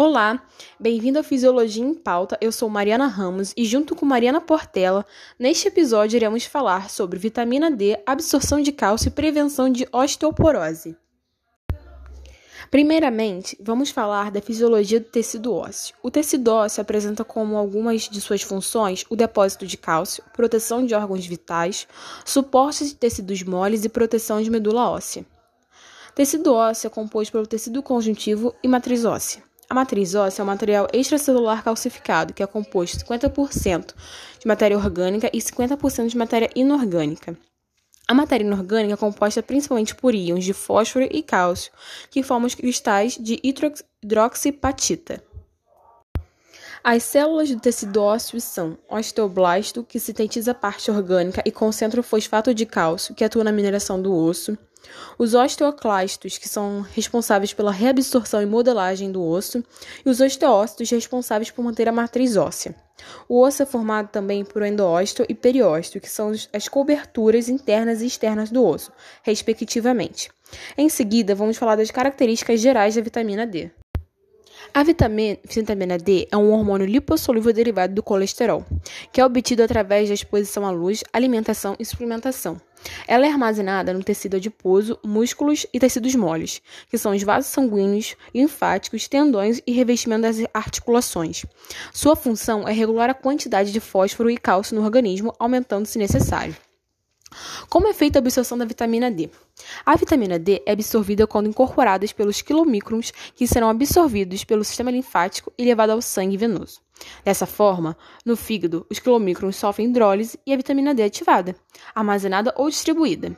Olá, bem-vindo ao Fisiologia em Pauta. Eu sou Mariana Ramos e, junto com Mariana Portela, neste episódio iremos falar sobre vitamina D, absorção de cálcio e prevenção de osteoporose. Primeiramente, vamos falar da fisiologia do tecido ósseo. O tecido ósseo apresenta como algumas de suas funções o depósito de cálcio, proteção de órgãos vitais, suporte de tecidos moles e proteção de medula óssea. Tecido ósseo é composto pelo tecido conjuntivo e matriz óssea. A matriz óssea é um material extracelular calcificado, que é composto 50% de matéria orgânica e 50% de matéria inorgânica. A matéria inorgânica é composta principalmente por íons de fósforo e cálcio, que formam os cristais de hidroxipatita. As células do tecido ósseo são osteoblasto, que sintetiza a parte orgânica e concentra o fosfato de cálcio, que atua na mineração do osso, os osteoclastos, que são responsáveis pela reabsorção e modelagem do osso, e os osteócitos, responsáveis por manter a matriz óssea. O osso é formado também por endósteo e periósteo, que são as coberturas internas e externas do osso, respectivamente. Em seguida, vamos falar das características gerais da vitamina D. A vitamina, vitamina D é um hormônio lipossolúvel derivado do colesterol, que é obtido através da exposição à luz, alimentação e suplementação. Ela é armazenada no tecido adiposo, músculos e tecidos moles, que são os vasos sanguíneos, linfáticos, tendões e revestimento das articulações. Sua função é regular a quantidade de fósforo e cálcio no organismo, aumentando se necessário. Como é feita a absorção da vitamina D? A vitamina D é absorvida quando incorporadas pelos quilomicrons, que serão absorvidos pelo sistema linfático e levados ao sangue venoso. Dessa forma, no fígado, os quilomicrons sofrem hidrólise e a vitamina D é ativada, armazenada ou distribuída.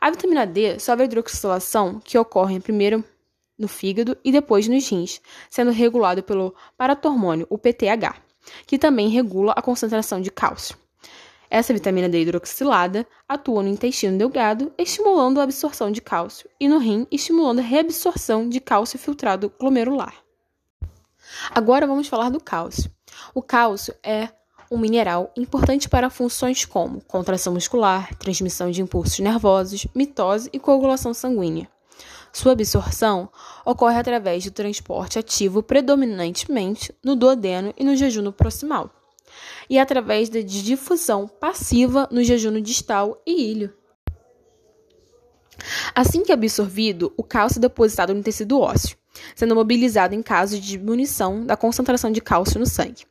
A vitamina D sofre a hidroxilação, que ocorre primeiro no fígado e depois nos rins, sendo regulado pelo paratormônio, o PTH, que também regula a concentração de cálcio. Essa vitamina D hidroxilada atua no intestino delgado, estimulando a absorção de cálcio, e no rim, estimulando a reabsorção de cálcio filtrado glomerular. Agora vamos falar do cálcio. O cálcio é um mineral importante para funções como contração muscular, transmissão de impulsos nervosos, mitose e coagulação sanguínea. Sua absorção ocorre através do transporte ativo predominantemente no duodeno e no jejum proximal e através da difusão passiva no jejum distal e ilho. Assim que absorvido, o cálcio é depositado no tecido ósseo, sendo mobilizado em caso de diminuição da concentração de cálcio no sangue.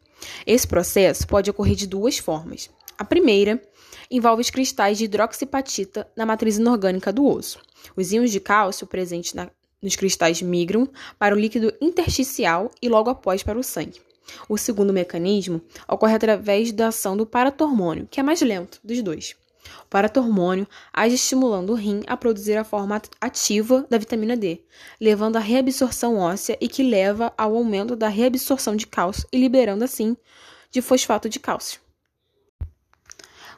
Esse processo pode ocorrer de duas formas. A primeira envolve os cristais de hidroxipatita na matriz inorgânica do osso. Os íons de cálcio presentes na, nos cristais migram para o líquido intersticial e logo após para o sangue. O segundo mecanismo ocorre através da ação do paratormônio, que é mais lento dos dois. O paratormônio age estimulando o rim a produzir a forma ativa da vitamina D, levando à reabsorção óssea e que leva ao aumento da reabsorção de cálcio e liberando assim de fosfato de cálcio.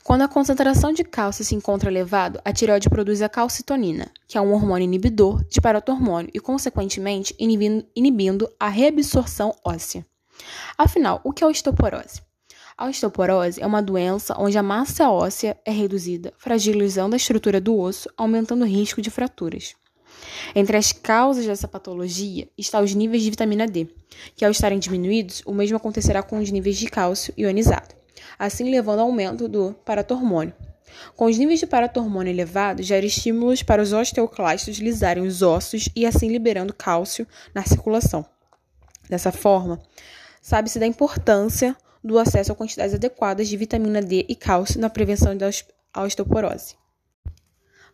Quando a concentração de cálcio se encontra elevada, a tireoide produz a calcitonina, que é um hormônio inibidor de paratormônio e, consequentemente, inibindo, inibindo a reabsorção óssea. Afinal, o que é osteoporose? A osteoporose é uma doença onde a massa óssea é reduzida, fragilizando a estrutura do osso, aumentando o risco de fraturas. Entre as causas dessa patologia estão os níveis de vitamina D, que ao estarem diminuídos, o mesmo acontecerá com os níveis de cálcio ionizado, assim levando ao aumento do paratormônio. Com os níveis de paratormônio elevados, gera estímulos para os osteoclastos lisarem os ossos e assim liberando cálcio na circulação. Dessa forma, sabe-se da importância do acesso a quantidades adequadas de vitamina D e cálcio na prevenção da osteoporose.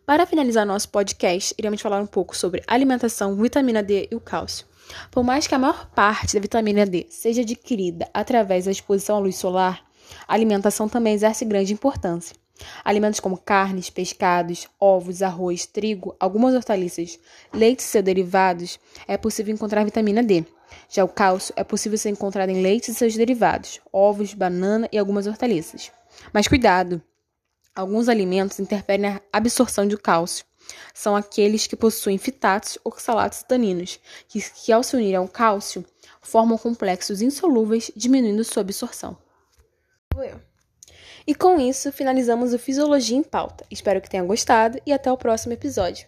Para finalizar nosso podcast, iremos falar um pouco sobre alimentação, vitamina D e o cálcio. Por mais que a maior parte da vitamina D seja adquirida através da exposição à luz solar, a alimentação também exerce grande importância. Alimentos como carnes, pescados, ovos, arroz, trigo, algumas hortaliças, leite e seus derivados, é possível encontrar vitamina D. Já o cálcio é possível ser encontrado em leite e seus derivados, ovos, banana e algumas hortaliças. Mas cuidado! Alguns alimentos interferem na absorção de cálcio. São aqueles que possuem fitatos, oxalatos e taninos, que, que ao se unirem ao cálcio, formam complexos insolúveis, diminuindo sua absorção. E com isso, finalizamos o Fisiologia em Pauta. Espero que tenha gostado e até o próximo episódio.